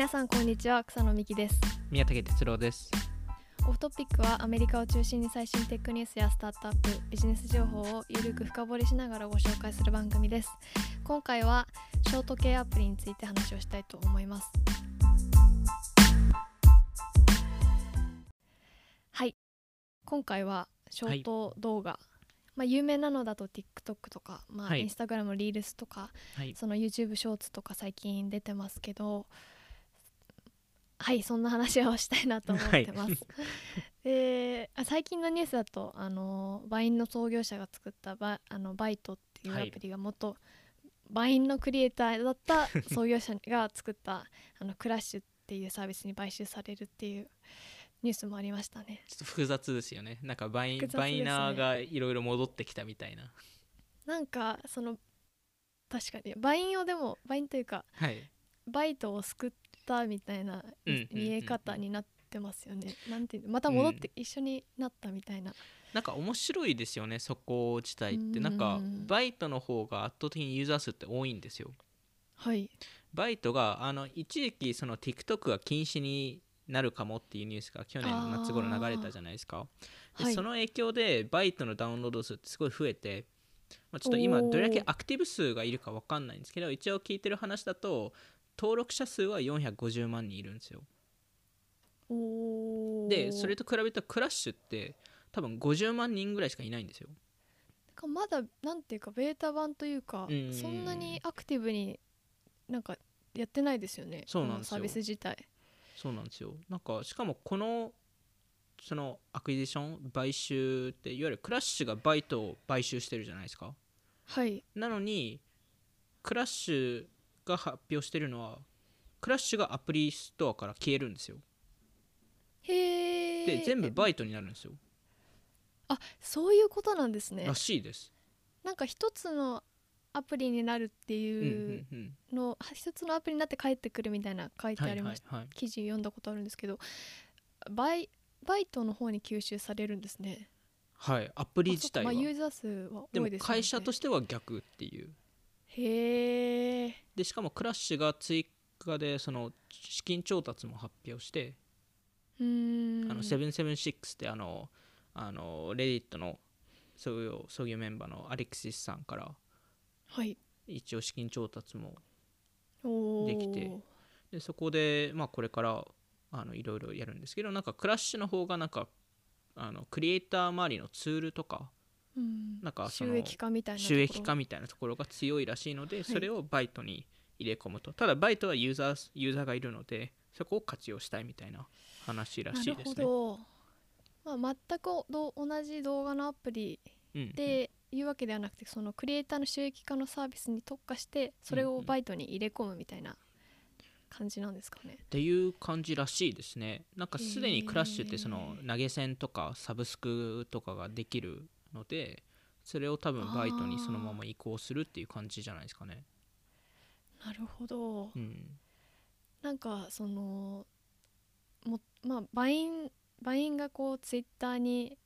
皆さんこんにちは草野美希です。宮武哲郎です。オフトピックはアメリカを中心に最新テックニュースやスタートアップビジネス情報をゆるく深掘りしながらご紹介する番組です。今回はショート系アプリについて話をしたいと思います。はい。今回はショート動画、まあ有名なのだと TikTok とか、まあ、はい。Instagram のリールスとか、はい。その YouTube ショーツとか最近出てますけどはいそんな話をしたいなと思ってます。であ最近のニュースだとあの Vine の創業者が作ったバあの Byte っていうはい。アプリが元、 Vine のクリエイターだった 創業者が作ったあの Clash っていうサービスに買収されるっていうニュースもありましたね。ちょっと複雑ですよね。なんかバイ,、ね。 Viner がいろいろ戻ってきたみたいな。なんかその確かにバインをでもバインというかはい。バイトを救ったみたいなうんうんうん。見え方になってますよね。なんていうのまた戻って一緒になったみたいな。なんか面白いですよねそこ自体って。うん。なんかバイトの方が圧倒的にユーザー数って多いんですよ。はい。バイトがあの一時期その TikTok が禁止になるかもっていうニュースが去年の夏頃流れたじゃないですか。ではい。その影響でバイトのダウンロード数ってすごい増えて、まあ、ちょっと今どれだけアクティブ数がいるか分かんないんですけど一応聞いてる話だと登録者数は450万人いるんですよ。でそれと比べたクラッシュって多分50万人ぐらいしかいないんですよ。なんかまだなんていうかベータ版というかうん。そんなにアクティブになんかやってないですよね。そうなんですよ。サービス自体。そうなんですよ。なんかしかもこのその acquisition 買収っていわゆる Clash が Byte を買収してるじゃないですか。はい。なのに Clash が発表してるのは Clash が App Store から消えるんですよ。へえで全部バイトになるんですよ。あそういうことなんですね。らしいです。なんか一つのアプリになるってうんういうん。うんつのアプリになって帰ってくるみたいな書いてはいありました、はいはい記事読んだことあるんですけどバイバイトの方に吸収されるんですね。はいアプリ自体は。まあ、ユーザー数はでも多いですよね。会社としては逆っていうへえでしかもクラッシュが追加でその資金調達も発表してあの776ってあのあのレディットの創業創業メンバーのアレクシスさんからはい。一応資金調達もできてでそこで、まあ、これからあのいろいろやるんですけどなんかクラッシュの方がなんかあのクリエイター周りのツールとかうん。なんか収益化みたいな収ろ。益化みたいなところが強いらしいので、それをバイトに入れ込むと。ただバイトはユーザーユーザーがいるのでそこを活用したいみたいな話らしいですね。なるほど、まあ、全くど同じ動画のアプリうん。うんでいうわけではなくてそのクリエイターの収益化のサービスに特化してそれをバイトに入れ込むみたいな感じなんですかね。っていう感じらしいですね。なんかすでにクラッシュってその投げ銭とかサブスクとかができるのでそれを多分バイトにそのまま移行するっていう感じじゃないですかね。なるほど。うん。なんかそのもまあバインVine がこうツイッターに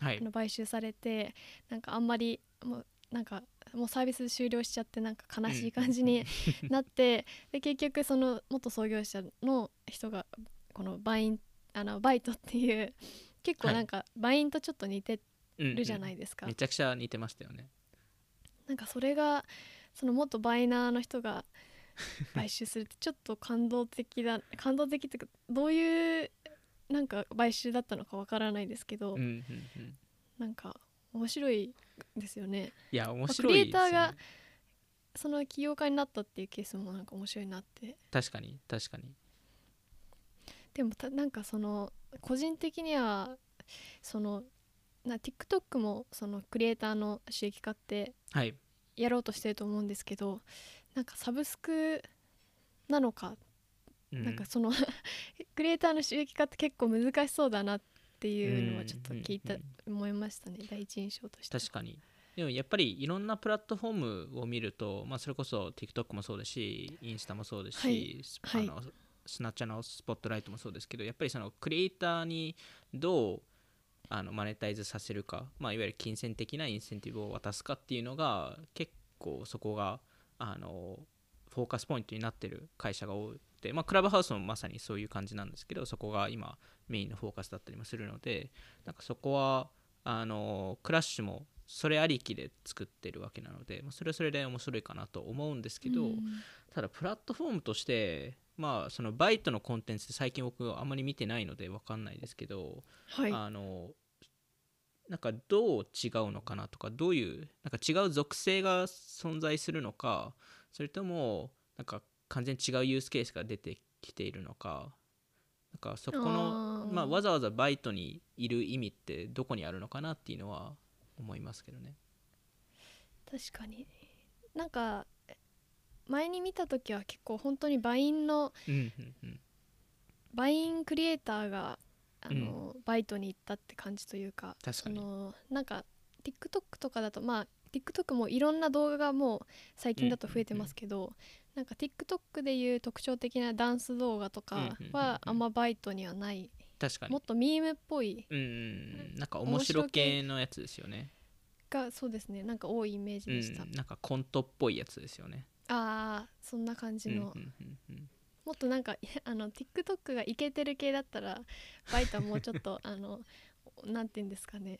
はい。あの買収されてなんかあんまりもうなんかもうサービス終了しちゃってなんか悲しい感じになって、で結局その元創業者の人がこの Vine あの Byte っていう結構なんか Vine とちょっと似てるじゃないいですか、めちゃくちゃ似てましたよね。なんかそれがその元 Viner の人が 買収するってちょっと感動的だ感動的っていうかどういうなんか買収だったのかわからないですけど、うんうんうん。なんか面白いですよね。いや面ク白いですよ、ね。リエイターがその起業家になったっていうケースもなんか面白いなって。確かに確かに。でもたなんかその個人的にはそのな TikTok もそのクリエイターの収益化ってはい。やろうとしてると思うんですけどなんかサブスクなのか、うん。なんかその クリエイターの収益化って結構難しそうだなっていうのはちょっと聞いた、思いましたね第一印象として。は確かに。でもやっぱりいろんなプラットフォームを見ると、まあ、それこそ TikTok もそうですしインスタもそうですし、はい。スあのスナッチャーのスポットライトもそうですけどやっぱりそのクリエイターにどうあのマネタイズさせるか、まあ、いわゆる金銭的なインセンティブを渡すかっていうのが結構そこがあのフォーカスポイントになってる会社が多くて、まあ、クラブハウスもまさにそういう感じなんですけどそこが今メインのフォーカスだったりもするのでなんかそこはあのクラッシュもそれありきで作ってるわけなので、まあ、それはそれで面白いかなと思うんですけど、うん。ただプラットフォームとしてまあそのバイトのコンテンツって最近僕あんまり見てないので分かんないですけど、はい。あのなんかどう違うのかなとかどういうなんか違う属性が存在するのかそれともなんか完全に違うユースケースが出てきているのかなんかそこのまあ、わざわざバイトにいる意味ってどこにあるのかなっていうのは思いますけどね。確かに。なんか前に見た時は結構本当にバインのうんうんうん。バインクリエイターがあの、バイトに行ったって感じというか確かのなんか TikTok とかだとまあ TikTok もいろんな動画がもう最近だと増えてますけど、なんか TikTok でいう特徴的なダンス動画とかうんうんうんうん。はあんまバイトにはない、確かに。もっとミームっぽいうんうんうん。なんか面白系のやつですよね。がそうですね。なんか多いイメージうんでした、なんかコントっぽいやつですよね。ああそんな感じの、うんうんうんうんもっとなんかあの TikTok がイケてる系だったらバイトはもうちょっと あのなんて言うんですかね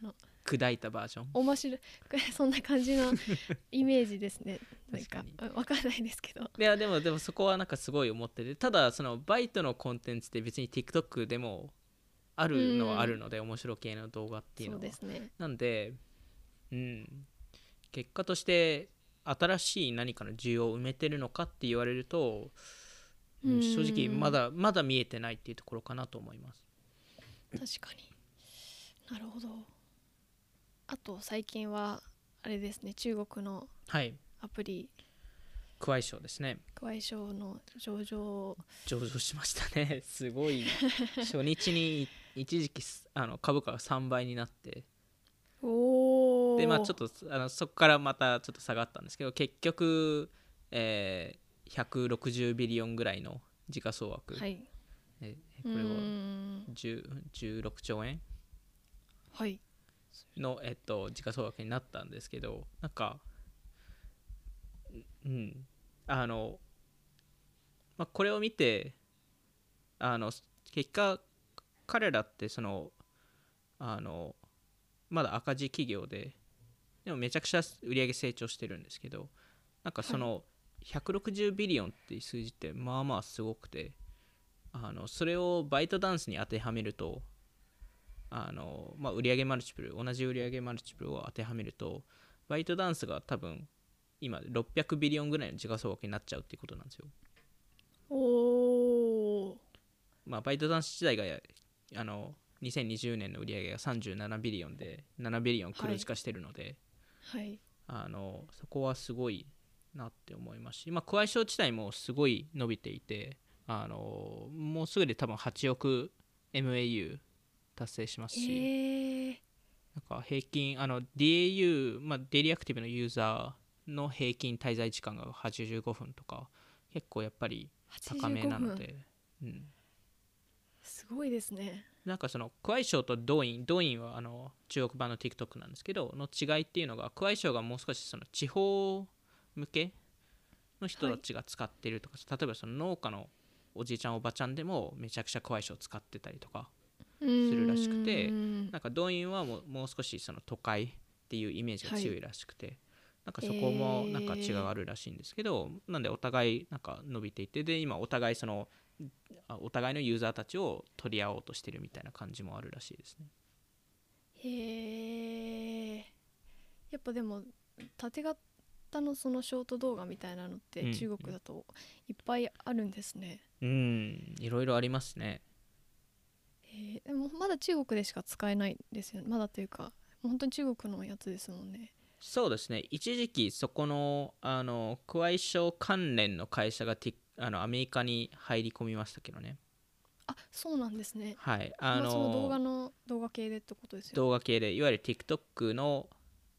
あの砕いたバージョン？面白い そんな感じの イメージですね。なんか確かうんわかんないですけど。いやでもでもそこはなんかすごい思っててただそのバイトのコンテンツって別に TikTok でもあるのはあるので、面白系の動画っていうそうのはですね。なんでうん。結果として新しい何かの需要を埋めてるのかって言われると、正直まだまだ見えてないっていうところかなと思います。確かに。なるほど。あと最近はあれですね。中国のはい。アプリ。クワイショーですね。クワイ賞の上場上場しましたね。すごい。初日に一時期すあの株価が3倍になって。おおでまあちょっとあのそこからまたちょっと下がったんですけど結局、えー160ビリオンぐらいの時価総額、はい。えうこれはーん。10 16兆円？はい。の、えっと、時価総額になったんですけどなんかうん。あの、まあ、これを見てあの結果彼らってそのあのまだ赤字企業ででもめちゃくちゃ売り上げ成長してるんですけどなんかその160ビリオンっていう数字ってまあまあすごくてあのそれをバイトダンスに当てはめるとあの、まあ、売上マルチプル同じ売上マルチプルを当てはめるとバイトダンスが多分今600ビリオンぐらいの時価総額になっちゃうっていうことなんですよ、おおまあ、バイトダンス自体があの2020年の売上が37ビリオンで7ビリオン黒字化してるので、はい。あのそこはすごいなって思いますし、まあ、クワイショー自体もすごい伸びていてあのもうすぐで多分8億 MAU 達成しますし、えー、なんか平均あの DAU、まあ、 daily active のユーザーの平均滞在時間が85分とか結構やっぱり高めなの85分。で、うん、すごいですね。なんかその Kuaishou と Douyin、Douyin はあの中国版の TikTok なんですけどの違いっていうのが Kuaishou がもう少しその地方向けの人たちが使ってるとか、例えばその農家のおじいちゃんおばちゃんでもめちゃくちゃ Kuaishou 使ってたりとかするらしくてん。なんかドインはもうもう少しその都会っていうイメージが強いらしくて、なんかそこもなんか違いがあるらしいんですけど、なんでお互いなんか伸びていてで今お互いそのあお互いのユーザーたちを取り合おうとしてるみたいな感じもあるらしいですね。へえやっぱでも縦型のそのショート動画みたいなのっうん。て中国だといっぱいあるんですね、うん、いろいろありますね。へえでもまだ中国でしか使えないんですよね。まだというか本当に中国のやつですもんね。そうですね。一時期そこのあのクワイショー関連の会社がティあのアメリカに入り込みましたけどね。あそうなんですね。はい。あの動画のの動画系でってことですよ動画系でいわゆる TikTok の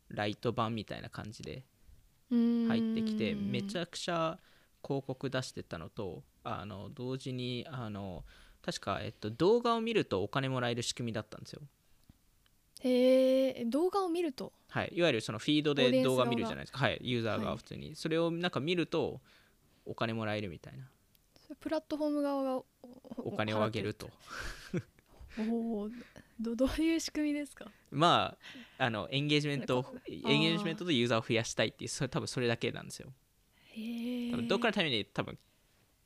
ライト版みたいな感じで入入ってきてめちゃゃくちゃ広告出してたのとあの同時にあの確か、えっと、動画を見るとお金もらえる仕組みだったんですよ。へえ動画を見ると？はい、いわゆるそのフィードで動画見るじゃないですか、はい、ユーザーはい。が普通に、それをなんか見るとお金もらえるみたいな。プラットフォーム側がおお金をあげると。おど どういう仕組みですか？まああのエンゲージメントエンゲージメントとユーザーを増やしたいっていうそれ多分それだけなんですよ。多分どっかのために多分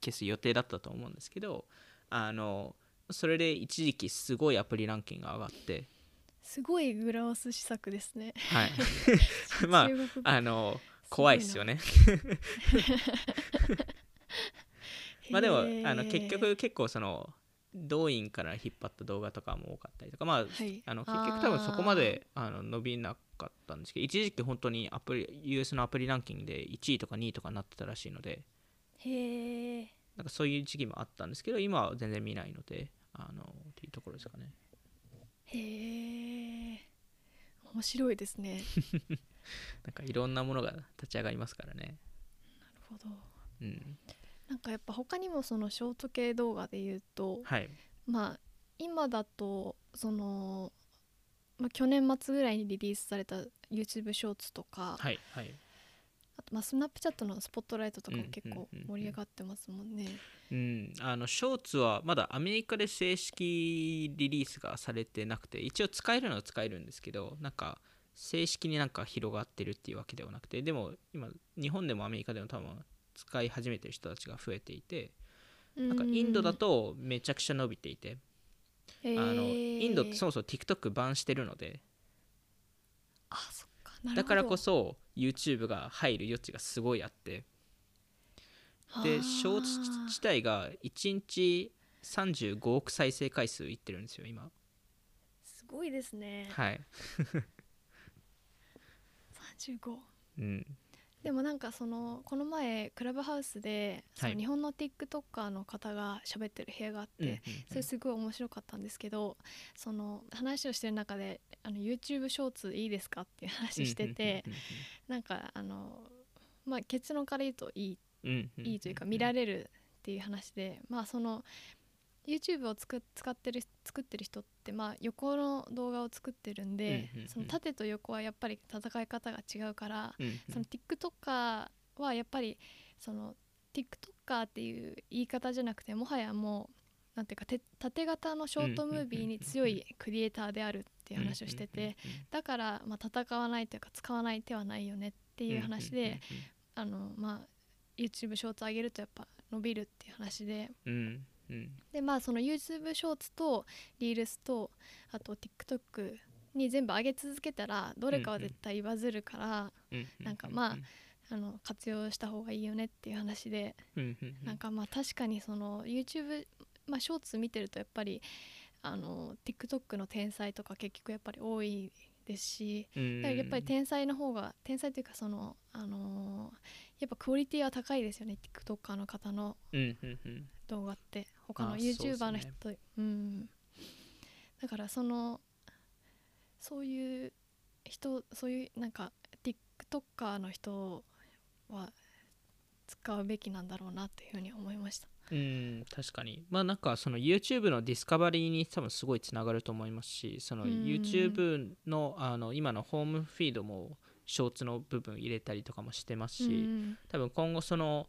消す予定だったと思うんですけどあのそれで一時期すごいアプリランキングが上がって。すごいグラオス施策ですね。はい。まああの怖いですよね。まあでもあの結局結構その動員から引っ張った動画とかも多かったりとかまあはい。あの結局多分そこまであの伸びなかったんですけど一時期本当にアプリ US のアプリランキングで1位とか2位とかになってたらしいのでへえなんかそういう時期もあったんですけど今は全然見ないのであのっていうところですかね。へえ面白いですね。なんかいろんなものが立ち上がりますからね。なるほど。うんなんかやっぱ他にもそのショート系動画で言うとはい。まあ今だとその、まあ、去年末ぐらいにリリースされた YouTube ショーツとか、はいはい。あとまあスナップチャットのスポットライトとか結構盛り上がってますもんね。うん、あのショーツはまだアメリカで正式リリースがされてなくて一応使えるのは使えるんですけどなんか正式になんか広がってるっていうわけではなくてでも今日本でもアメリカでも多分使い始めてる人たちが増えていてなんかインドだとめちゃくちゃ伸びていてあのーインドってそもそも TikTok バンしてるのであそっか。だからこそ YouTube が入る余地がすごいあってでショーツ自体が1日35億再生回数いってるんですよ今。すごいですね。はい、35うん、でもなんかそのこの前クラブハウスで、そのはい。日本の TikToker の方が喋ってる部屋があって、うんうんうんそれすごい面白かったんですけどその話をしてる中であの YouTube ショーツいいですかっていう話してて、なんかあのまあ結論から言うといいうんうんうん。いいというか見られるっていう話でまあその YouTube をつく使ってる作ってる人ってまあ横の動画を作ってるんで、うんうんうん。その縦と横はやっぱり戦い方が違うから、うんうん。その TikToker はやっぱりその TikToker っていう言い方じゃなくてもはやもうなんていうかて縦型のショートムービーに強いクリエイターであるっていう話をしててだからまあ戦わないというか使わない手はないよねっていう話であのまあ YouTube ショーツ上げるとやっぱ伸びるっていう話でうんでまあその YouTube ショーツとリールスとあと TikTok に全部上げ続けたらどれかは絶対バズるから、うんなんかまああの活用した方がいいよねっていう話で、うんうんうん。なんかまあ確かにその YouTube、まあ、ショーツ見てるとやっぱりあの TikTok の天才とか結局やっぱり多いですしやっぱり天才の方が天才というかそのあのやっぱクオリティは高いですよね TikToker の方の動画って他の YouTuber の人うん。だからそのそういう人そういうなんか TikToker の人は使うべきなんだろうなっていうふうに思いました。うん確かに。まあなんかその YouTube のディスカバリーに多分すごいつながると思いますしそのうん。YouTube のあの今のホームフィードもショーツの部分入れたりとかもしてますし、うん。多分今後その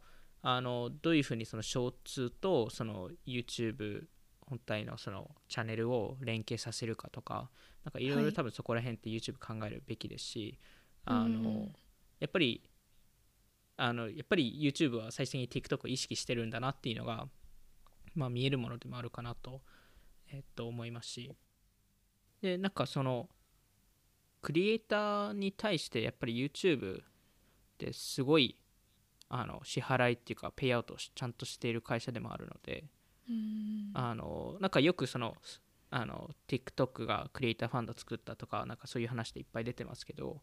あのどういうふうにそのショーツとその YouTube 本体のそのチャンネルを連携させるかとかなんかいろいはい。ろ多分そこら辺って YouTube 考えるべきですし、あのうん。やっぱりあのやっぱり YouTube は最終的に TikTok を意識してるんだなっていうのが、まあ、見えるものでもあるかなと,、えっと思いますし。でなんかそのクリエイターに対してやっぱり YouTube ってすごいあの支払いっていうかペイアウトをしちゃんとしている会社でもあるのでうん。あのなんかよくそのあの TikTok がクリエイターファンド作ったとかなんかそういう話でいっぱい出てますけど、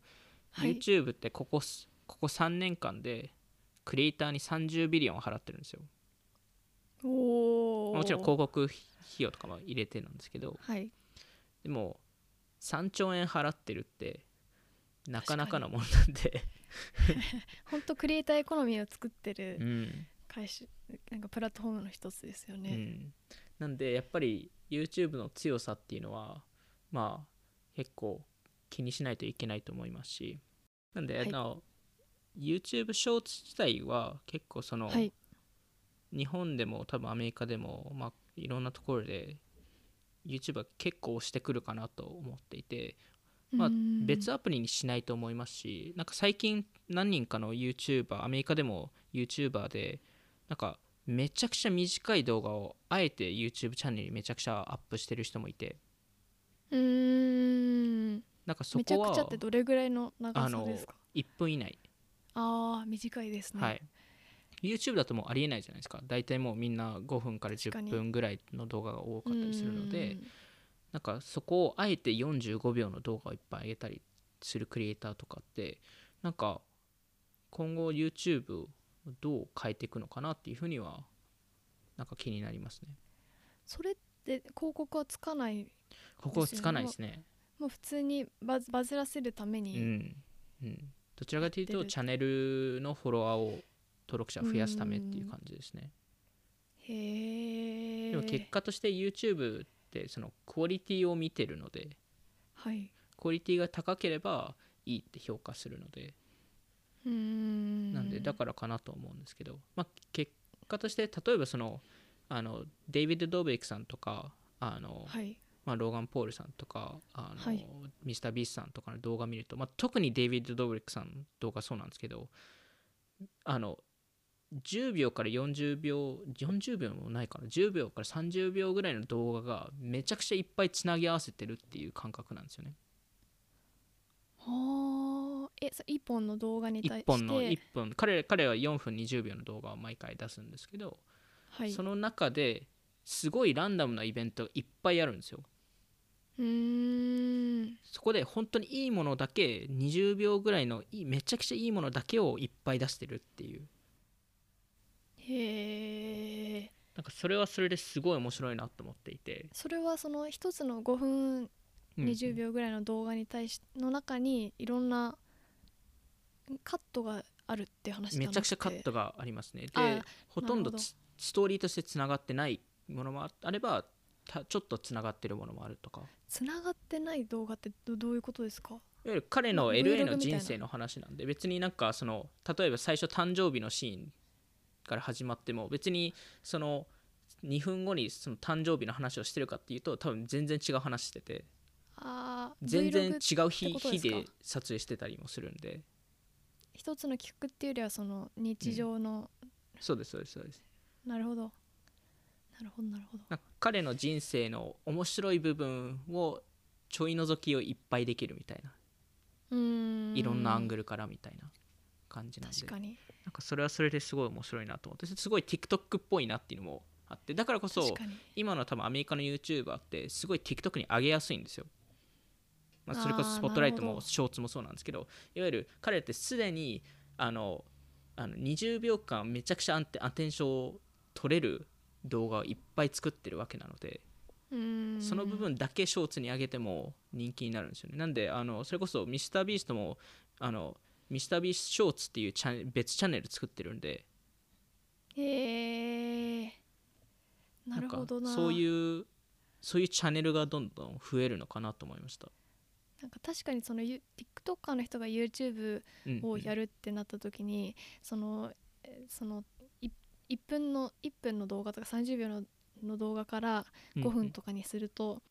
はい。YouTube ってここすここ3年間でクリエイターに30ビリオン払ってるんですよ。もちろん広告費用とかも入れてなんですけどはい。でも3兆円払ってるってなかなかのものなんで、本当クリエイターエコノミーを作ってうるん。会社なんかプラットフォームの一つですようね、ん、なんでやっぱり YouTube の強さっていうのはまあ結構気にしないといけないと思いますし。なんで、はい。あの YouTube ショーツ自体は結構その、はい。日本でも多分アメリカでも、まあ、いろんなところで YouTube は結構押してくるかなと思っていて、まあうん別アプリにしないと思いますしなんか最近何人かの YouTuber アメリカでも YouTuber でなんかめちゃくちゃ短い動画をあえて YouTube チャンネルにめちゃくちゃアップしてる人もいて。うーん。なんかそめちゃこはくちゃってどれぐらいの長あのさですか？1分以内、ああ短いですね、はい。YouTube だともうありえないじゃないですか。大体もうみんな5分から10確かに分ぐらいの動画が多かったりするのでうんなんかそこをあえて45秒の動画をいっぱい上げたりするクリエイターとかってなんか今後 YouTube をどう変えていくのかなっていうふうにはなんか気になりますね。それって広告はつかないここはつかないですね。もう普通にバズバズらせるためうに、ん、うん、どちらかというとチャンネルのフォロワーを登録者を増やすためっていう感じですね。へえでも結果として YouTube ってそのクオリティを見てるのではい。クオリティが高ければいいって評価するので。うーん。なんでだからかなと思うんですけど、まあ、結果として例えばそのあのデイビッド・ドーベリックさんとかあの、はい。まあ、ローガン・ポールさんとかあの、はい。ミスター・ビースさんとかの動画見ると、まあ、特にデイビッド・ドーベリックさんの動画そうなんですけどあの10秒から40秒40秒もないかな。10秒から30秒ぐらいの動画がめちゃくちゃいっぱいつなぎ合わせてるっていう感覚なんですよね。はあ。えそ一本の動画に対して？1本の1分彼彼は4分20秒の動画を毎回出すんですけど、はい。その中ですごいランダムなイベントがいっぱいあるんですよ。うーん。そこで本当にいいものだけ20秒ぐらいのいいめちゃくちゃいいものだけをいっぱい出してるっていうへえなんかそれはそれですごい面白いなと思っていて、それはその一つの5分うん。20秒ぐらいの動画に対しの中にいろんなカットがあるって話めちゃくちゃカットがありますね。であほとんどスストーリーとしてつながってないものもああればたちょっとつながってるものもあるとか。つながってない動画ってどどういうことですか？いわゆる彼のまあ LA の人生の話なんで別になんかその例えば最初誕生日のシーンから始まっても別にその2分後にその誕生日の話をしてるかっていうと多分全然違う話してて全然違う日日で撮影してたりもするんで一つの企画っていうよりはその日常の、そうですそうですそうです。なるほど。なるほどなるほど。彼の人生の面白い部分をちょい覗きをいっぱいできるみたいな。うーん。いろんなアングルからみたいな感じなんで。確かになんかそれはそれですごい面白いなと思ってすごい TikTok っぽいなっていうのもあってだからこそ今の多分アメリカの YouTuber ってすごい TikTok に上げやすいんですよ、まあ、それこそスポットライトもショーツもそうなんですけどいわゆる彼らってすでにあのあの20秒間めちゃくちゃアンテアテンションを取れる動画をいっぱい作ってるわけなのでその部分だけショーツに上げても人気になるんですよね。なんであのそれこそミスタービーストもあのミスタービーショーツっていうチャ別チャンネル作ってるんで。へえなるほどな。そういうそういうチャンネルがどんどん増えるのかなと思いました、なんか確かにそのユ TikToker の人が YouTube うんうん。をやるってなった時に、そのえーそのい1分の1分の動画とか30秒のの動画から5分とかにすると、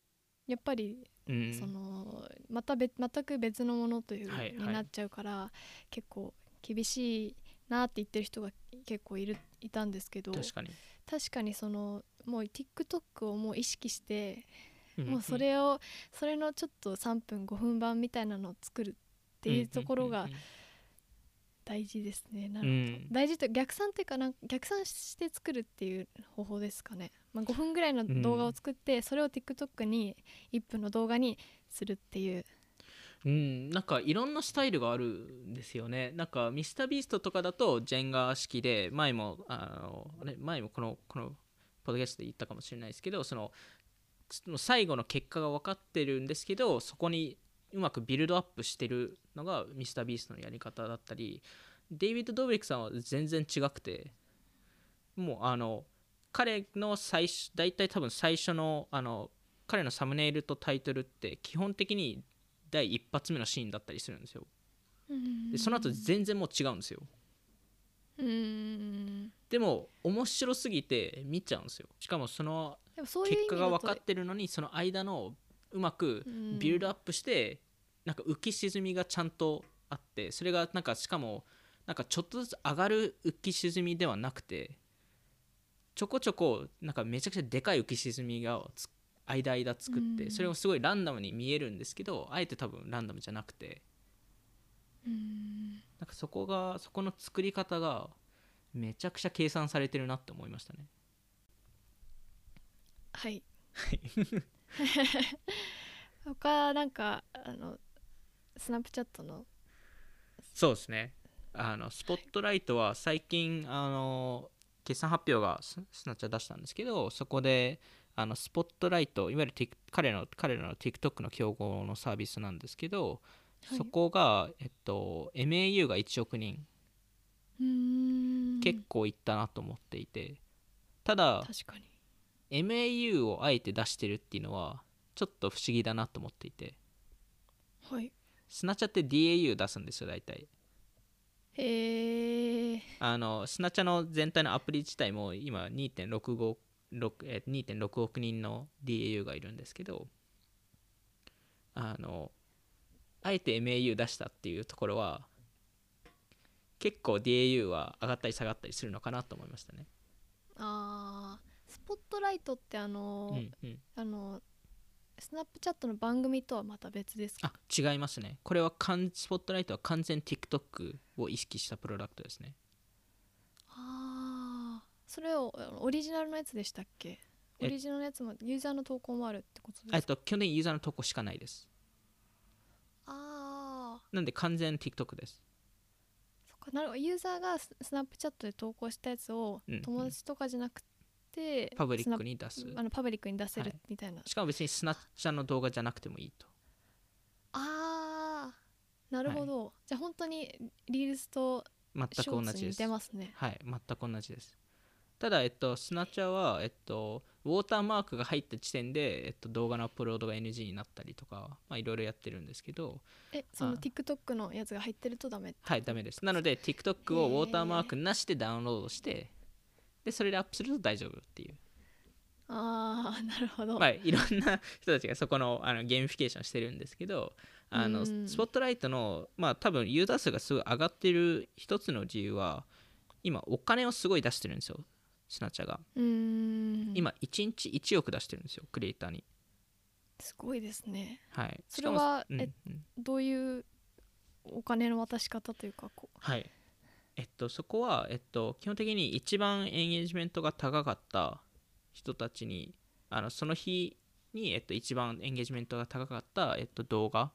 やっぱりうんうんそのまた別全く別のものという、はいはい。になっちゃうから結構厳しいなって言ってる人が結構いるいたんですけど確かに、確かにそのもう TikTok をもう意識して、んんもうそれをそれのちょっと3分5分版みたいなのを作るっていうところがうん大事ですね。なうるほど。ん。大事と逆算っていうかな逆算して作るっていう方法ですかね、まあ、5分ぐらいの動画を作って、それを TikTok に1分の動画にするっていう。うん、なんかいろんなスタイルがあるんですよね。なんかミスタービーストとかだとジェンガー式で前もあのあれ前もこのこのポッドキャストで言ったかもしれないですけどそのその最後の結果が分かってるんですけどそこにうまくビルドアップしてるのがミスタービーストのやり方だったりデイビッド・ドーベリックさんは全然違くてもうあの彼の最初大体多分最初のあの彼のサムネイルとタイトルって基本的に第一発目のシーンだったりするんですよ。うん。でその後全然もう違うんですよ。うん。でも面白すぎて見ちゃうんですよ。しかもその結果が分かってるのにその間のうまくうん。ビルドアップしてなんか浮き沈みがちゃんとあってそれがなんかしかもなんかちょっとずつ上がる浮き沈みではなくてちょこちょこなんかめちゃくちゃでかい浮き沈みがつ間間作ってうん。それもすごいランダムに見えるんですけどあえて多分ランダムじゃなくて。うん。なんかそこがそこの作り方がめちゃくちゃ計算されてるなって思いましたね。はい。他なんかあのスナップチャットの？そうですね。あのスポットライトは最近あの決算発表がススナッチャー出したんですけどそこであのスポットライトいわゆる彼の彼らの TikTok の競合のサービスなんですけど、はい。そこが、えっと、MAU が1億人。うん。結構いったなと思っていて。ただ確かに。MAU をあえて出してるっていうのはちょっと不思議だなと思っていて。はいスナチャって DAU 出すんですよ大体。へえあのスナチャの全体のアプリ自体も今2.65 6えー2.6億人の DAU がいるんですけどあのあえて MAU 出したっていうところは結構 DAU は上がったり下がったりするのかなと思いましたね。あー。スポットライトってあの、うんうん、あのスナップチャットの番組とはまた別ですか？あ違いますね。これはかんスポットライトは完全 TikTok を意識したプロダクトですね。ああそれをオリジナルのやつでしたっけ？えオリジナルのやつもユーザーの投稿もあるってことえっですか？と基本的にユーザーの投稿しかないです。ああなんで完全 TikTok です。そっかなるほどユーザーがススナップチャットで投稿したやつを友達とかじゃなくて、パブリックに出す。あのパブリックに出せるはいみたいな、しかも別にスナッチャの動画じゃなくてもいいと。ああなるほど、じゃあ本当にリールスと全く同じです。出ますねはい、全く同じです。ただ、えっと、スナッチャーは、えっと、ウォーターマークが入った時点で、えっと、動画のアップロードが NG になったりとか、まあ、いろいろやってるんですけど、えそのあ TikTok のやつが入ってるとダメはい、ダメです。なので、TikTok を watermark なしでダウンロードして、で、それでアップすると大丈夫っていう。ああなるほど、まあ、いろんな人たちがそこのあの gamification してるんですけど、あのうん。 Spotlight の、まあ、多分ユーザー数がすごい上がってる一つの理由は、今、お金をすごい出してるんですよ、スナッチャーが。うーん。今1日1億出してるんですよクリエイターに。すごいですね。はい。それはうんえうん。どういうお金の渡し方というかこう。はいえっとそこはえっと基本的に一番エンゲージメントが高かった人たちにあのその日に、えっと、一番エンゲージメントが高かった、えっと、動画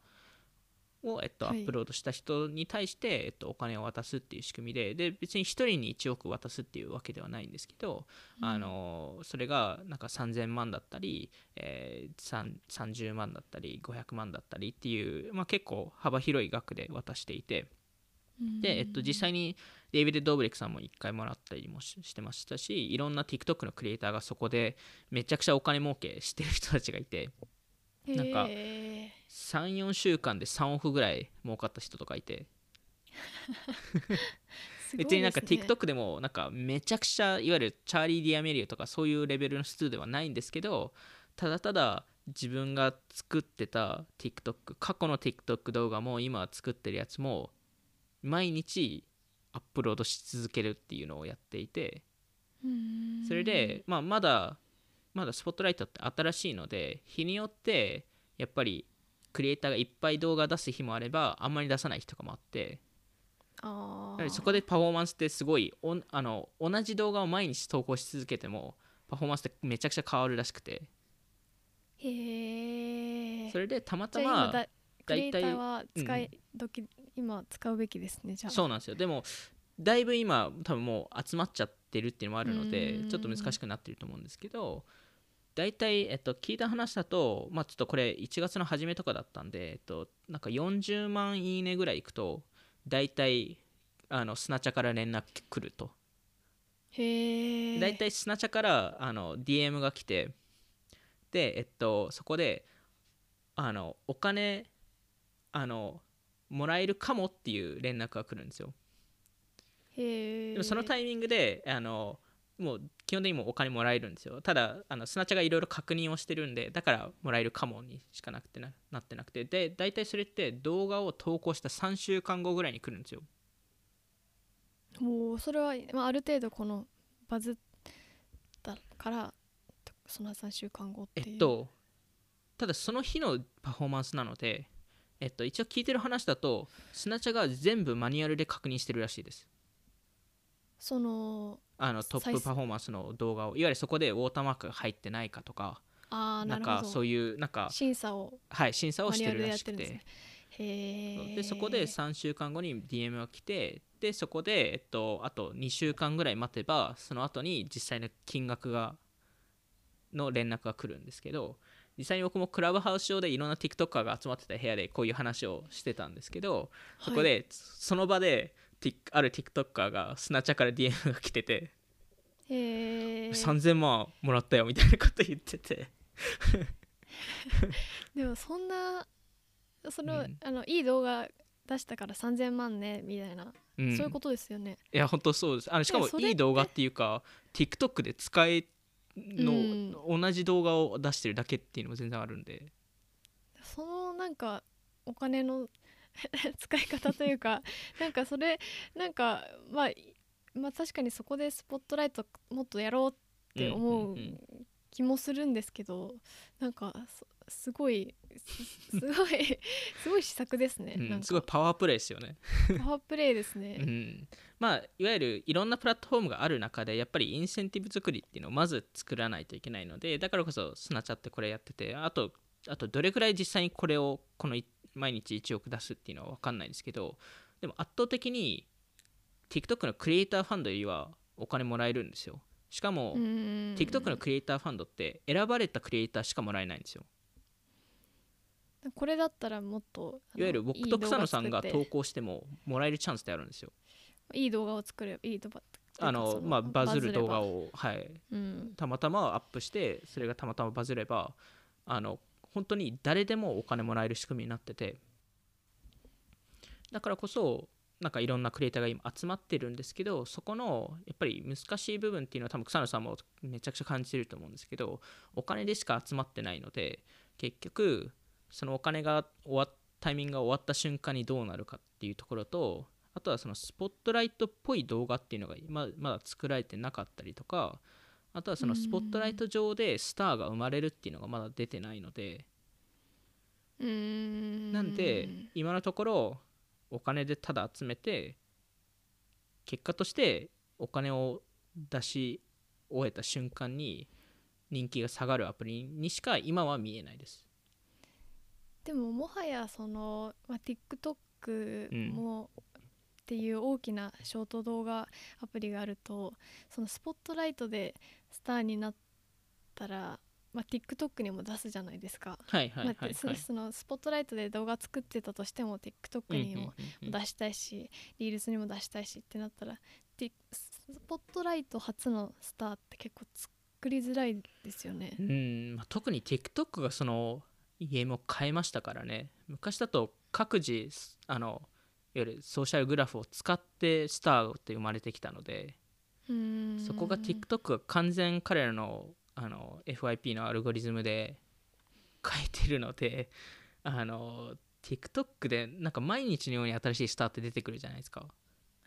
を、えっと、アはい。ップロードした人に対して、えっと、お金を渡すっていう仕組みでで別に1人に1億渡すっていうわけではないんですけど、あのそれがなんか3000万だったり、えー、3 30万だったり500万だったりっていう、まあ、結構幅広い額で渡していてで、えっと、実際にデイビッド・ドーブリックさんも1回もらったりもししてましたしいろんな TikTok のクリエイターがそこでめちゃくちゃお金儲けしてる人たちがいてなんかへ34週間で3億ぐらい儲かった人とかいて。別になんか TikTok でもなんかめちゃくちゃいわゆるチャーリー・ディアメリューとかそういうレベルの数ではないんですけどただただ自分が作ってた TikTok 過去の TikTok 動画も今作ってるやつも毎日アップロードし続けるっていうのをやっていてそれで、まあ、まだまだスポットライトって新しいので日によってやっぱりクリエイターがいっぱい動画出す日もあればあんまり出さない日とかもあってそこでパフォーマンスってすごいおんあの同じ動画を毎日投稿し続けてもパフォーマンスってめちゃくちゃ変わるらしくて。へえそれでたまたま大体は使い時、今使うべきですねじゃあ。そうなんですよ。でもだいぶ今多分もう集まっちゃってるっていうのもあるのでうん。ちょっと難しくなってると思うんですけど大体、えっと、聞いた話だと、まあ、ちょっとこれ1月の初めとかだったんで、えっと、なんか40万いいねぐらいいくと大体あのスナチャから連絡来ると。へえ大体スナチャからあの DM が来てで、えっと、そこであのお金あのもらえるかもっていう連絡が来るんですよ。へえ。でもそのタイミングであのもう基本的にもうお金もらえるんですよ。ただあのスナチャがいろいろ確認をしてるんでだからもらえるかもにしかなくてななってなくて。で大体それって動画を投稿した3週間後ぐらいに来るんですよ。もうそれは、まあ、ある程度このバズったからその3週間後っていう。えっとただその日のパフォーマンスなのでえっと一応聞いてる話だとスナチャが全部マニュアルで確認してるらしいです。そのあのトップパフォーマンスの動画をいわゆるそこでウォーターマークが入ってないかとかああなんるほど。そういうなんか審査を。はい審査をしてるらしくて。ですね。そこで3週間後に DM が来てでそこで、えっと、あと2週間ぐらい待てばその後に実際の金額がの連絡が来るんですけど実際に僕もクラブハウス上でいろんな TikToker が集まってた部屋でこういう話をしてたんですけどそこで、その場である TikToker がスナチャから DM が来てて、へえ3000万もらったよみたいなこと言ってて。でもそんなその、うん。あのいい動画出したから3000万ねみたいな、うん。そういうことですよね。いや本当そうです。あのしかもいい動画っていうか TikTok で使えの、同じ動画を出してるだけっていうのも全然あるんで。そのなんかお金の 使い方というか なんかそれなんか、まあ、まあ確かにそこでスポットライトもっとやろうって思ううんうんうん気もするんですけどなんかそすごいすすごいすごい施策ですね、うんすごいパワープレイですよね、パワープレイですうね、ん、まあいわゆるいろんなプラットフォームがある中でやっぱりインセンティブ作りっていうのをまず作らないといけないのでだからこそスナチャってこれやっててあとあとどれくらい実際にこれをこのい毎日1億出すっていうのは分かんないんですけどでも圧倒的に TikTok のクリエイターファンドよりはお金もらえるんですよ。しかも、うん。TikTok のクリエイターファンドって選ばれたクリエイターしかもらえないんですよ。これだったらもっといわゆる僕と草野さんが投稿してももらえるチャンスってあるんですよいい動画を作ればいい動画あのまあバズる動画を、をはい。うん、たまたまアップしてそれがたまたまバズればあの本当に誰でもお金もらえる仕組みになってて。だからこそなんかいろんなクリエイターが今集まってるんですけどそこのやっぱり難しい部分っていうのは多分草野さんもめちゃくちゃ感じてると思うんですけどお金でしか集まってないので結局そのお金が終わっタイミングが終わった瞬間にどうなるかっていうところとあとはそのスポットライトっぽい動画っていうのがままだ作られてなかったりとかあとはそのスポットライト上でスターが生まれるっていうのがまだ出てないので。うーん。なんで今のところお金でただ集めて結果としてお金を出し終えた瞬間に人気が下がるアプリにしか今は見えないです。でももはやその、まあ、TikTok もっていう大きなショート動画アプリがあるとそのスポットライトでスターになったら、まあ、TikTok にも出すじゃないですか。はいはいまあはいはいそそのスポットライトで動画作ってたとしても TikTok にもうんうんうん出したいし、リールスにも出したいしってなったらスポットライト初のスターって結構作りづらいですよね。うんまあ、特に TikTok がそのゲームを変えましたからね昔だと各自あのいわゆるソーシャルグラフを使ってスターって生まれてきたのでそこが TikTok が完全彼らのあの FYP のアルゴリズムで変えてるのであの TikTok でなんか毎日のように新しいスターって出てくるじゃないですか。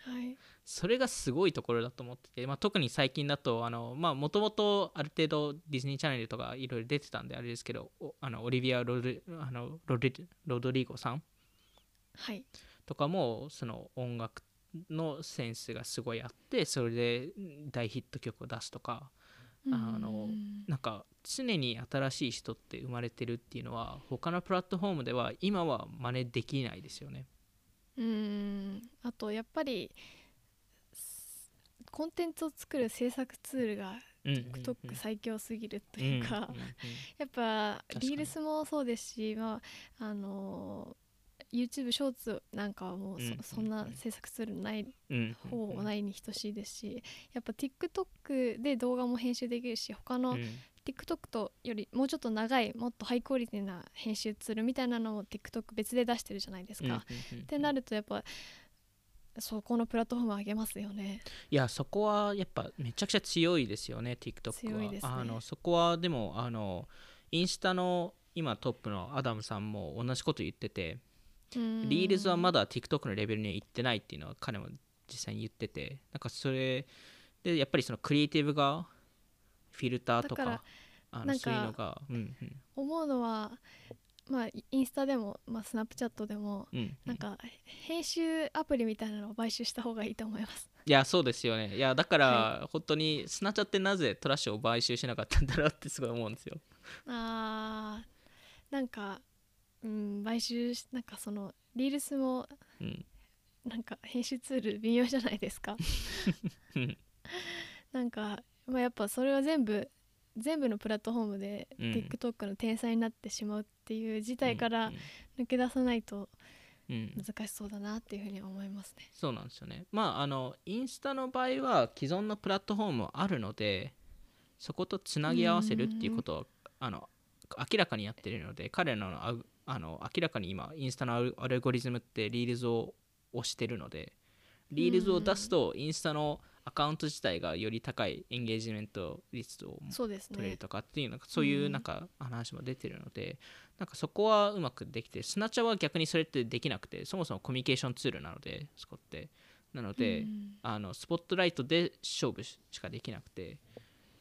はい。それがすごいところだと思ってて、まあ、特に最近だともともとある程度ディズニーチャンネルとかいろいろ出てたんであれですけどおあのオリビアロドリあのロドリロドリゴさんはいとかもその音楽のセンスがすごいあってそれで大ヒット曲を出すとかあのうんなんか常に新しい人って生まれてるっていうのは他のプラットフォームでは今は真似できないですよね。うーん。あとやっぱりすコンテンツを作る制作ツールが TikTok 最強すぎるというか、やっぱリールスもそうですし、まああの YouTube ショーツなんかはもうそ,、うんうんうんそんな制作ツールないうんうんほぼないに等しいですしやっぱ TikTok で動画も編集できるし他のうん。TikTok とよりもうちょっと長いもっとハイクオリティな編集ツールみたいなのを TikTok 別で出してるじゃないですか。うんうんっうん。てなるとやっぱそこのプラットフォーム上げますよね。いやそこはやっぱめちゃくちゃ強いですよね TikTok は。強いですね。あのそこはでもあのインスタの今トップのアダムさんも同じこと言ってて Reels はまだだ TikTok のレベルには行ってないっていうのは彼も実際に言っててなんかそれでやっぱりそのクリエイティブがフィルターとだかあのそういうのがうんうん。思うのはまあインスタでも、まあ、スナップチャットでもうんうん。なんか編集アプリみたいなのを買収した方がいいと思います。いやそうですよね。いやだから、は本当にスナチャってなぜ Trash を買収しなかったんだろうってすごい思うんですよ。あーなんか、うん、買収しなんかそのリールスもうん。なんか編集ツール微妙じゃないですか。うん。なんか、まあ、やっぱそれは全部全部のプラットフォームでうん。TikTok の天才になってしまうっていう事態から抜け出さないとうん。うんうん難しそうだなっていうふうに思いますね。そうなんですよね。まああのインスタの場合は既存のプラットフォームもあるのでそことつなぎ合わせるっていうことをあの明らかにやってるので彼らのああの明らかに今インスタのアルゴリズムって Reels を押してるので Reels を出すとインスタのアカウント自体がより高いエンゲージメント率を。取れるとかっていうなんかそういうなんか話も出てるので、なんかそこはうまくできてスナチャは逆にそれってできなくてそもそもコミュニケーションツールなのでそこってなので、うんあのスポットライトで勝負ししかできなくて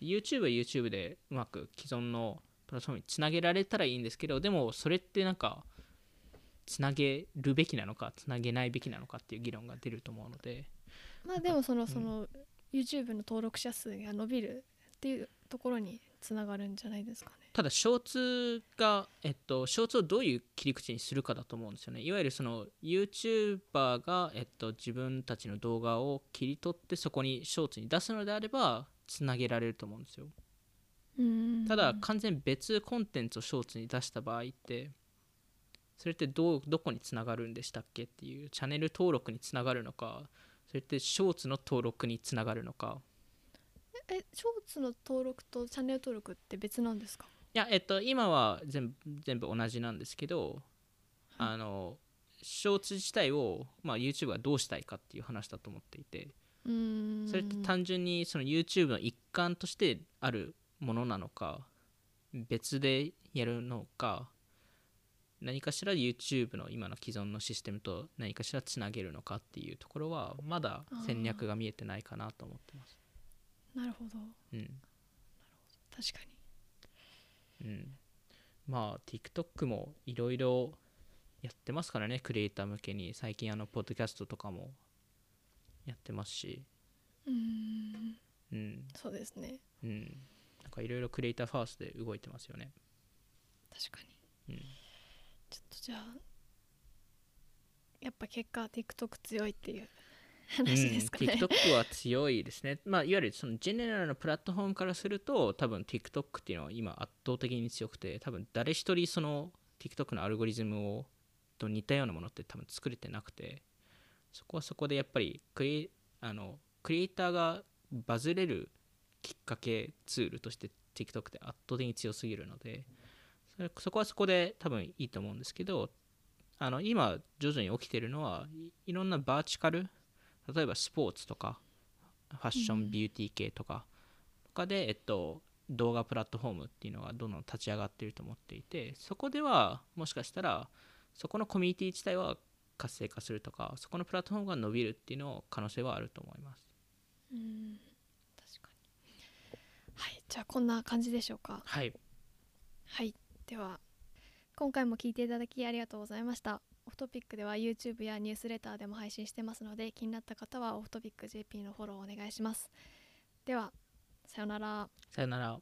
YouTube は YouTube でうまく既存のプラットフォームにつなげられたらいいんですけどでもそれってなんかつなげるべきなのかつなげないべきなのかっていう議論が出ると思うので。まあでもそのん。その YouTube の登録者数が伸びるっていうところにつながるんじゃないですかね。ただショーツが、えっと、ショーツをどういう切り口にするかだと思うんですよね。いわゆるその YouTuber が、えっと、自分たちの動画を切り取ってそこにショーツに出すのであればつなげられると思うんですよ。うんただ完全別コンテンツをショーツに出した場合ってそれってどうどこにつながるんでしたっけっていうチャンネル登録につながるのかそれってショーツの登録につながるのか。えショーツの登録とチャンネル登録って別なんですか？いやえっと今は全部全部同じなんですけど、あのショーツ自体を、まあ、YouTube がどうしたいかっていう話だと思っていて。それって単純にその YouTube の一環としてあるものなのか別でやるのか何かしら YouTube の今の既存のシステムと何かしらつなげるのかっていうところはまだ戦略が見えてないかなと思ってます。なるほど。うん。確かに。うん、まあ TikTok もいろいろやってますからねクリエイター向けに。最近あのポッドキャストとかもやってますし。うーん。うん。そうですね。うんなんかいろいろクリエイターファーストで動いてますよね。確かに、うん。ちょっとじゃあやっぱ結果 TikTok 強いっていう話ですかね、うん、TikTok は強いですね、まあ、いわゆるそのジェネラルのプラットフォームからすると多分 TikTok っていうのは今圧倒的に強くて多分誰一人その TikTok のアルゴリズムをと似たようなものって多分作れてなくてそこはそこでやっぱりクリエあのクリエイターがバズれるきっかけツールとして TikTok って圧倒的に強すぎるのでそれそこはそこで多分いいと思うんですけどあの今徐々に起きてるのはいいろんなバーチカル例えばスポーツとかファッションビューティー系とかとかで、えっと、動画プラットフォームっていうのがどんどん立ち上がっていると思っていてそこではもしかしたらそこのコミュニティ自体は活性化するとかそこのプラットフォームが伸びるっていうの可能性はあると思います。うんはいじゃあこんな感じでしょうか。はい。はいでは今回も聞いていただきありがとうございました。オフトピックでは YouTube やニュースレターでも配信してますので気になった方はオフトピック JP のフォローお願いします。ではさようなら。さよなら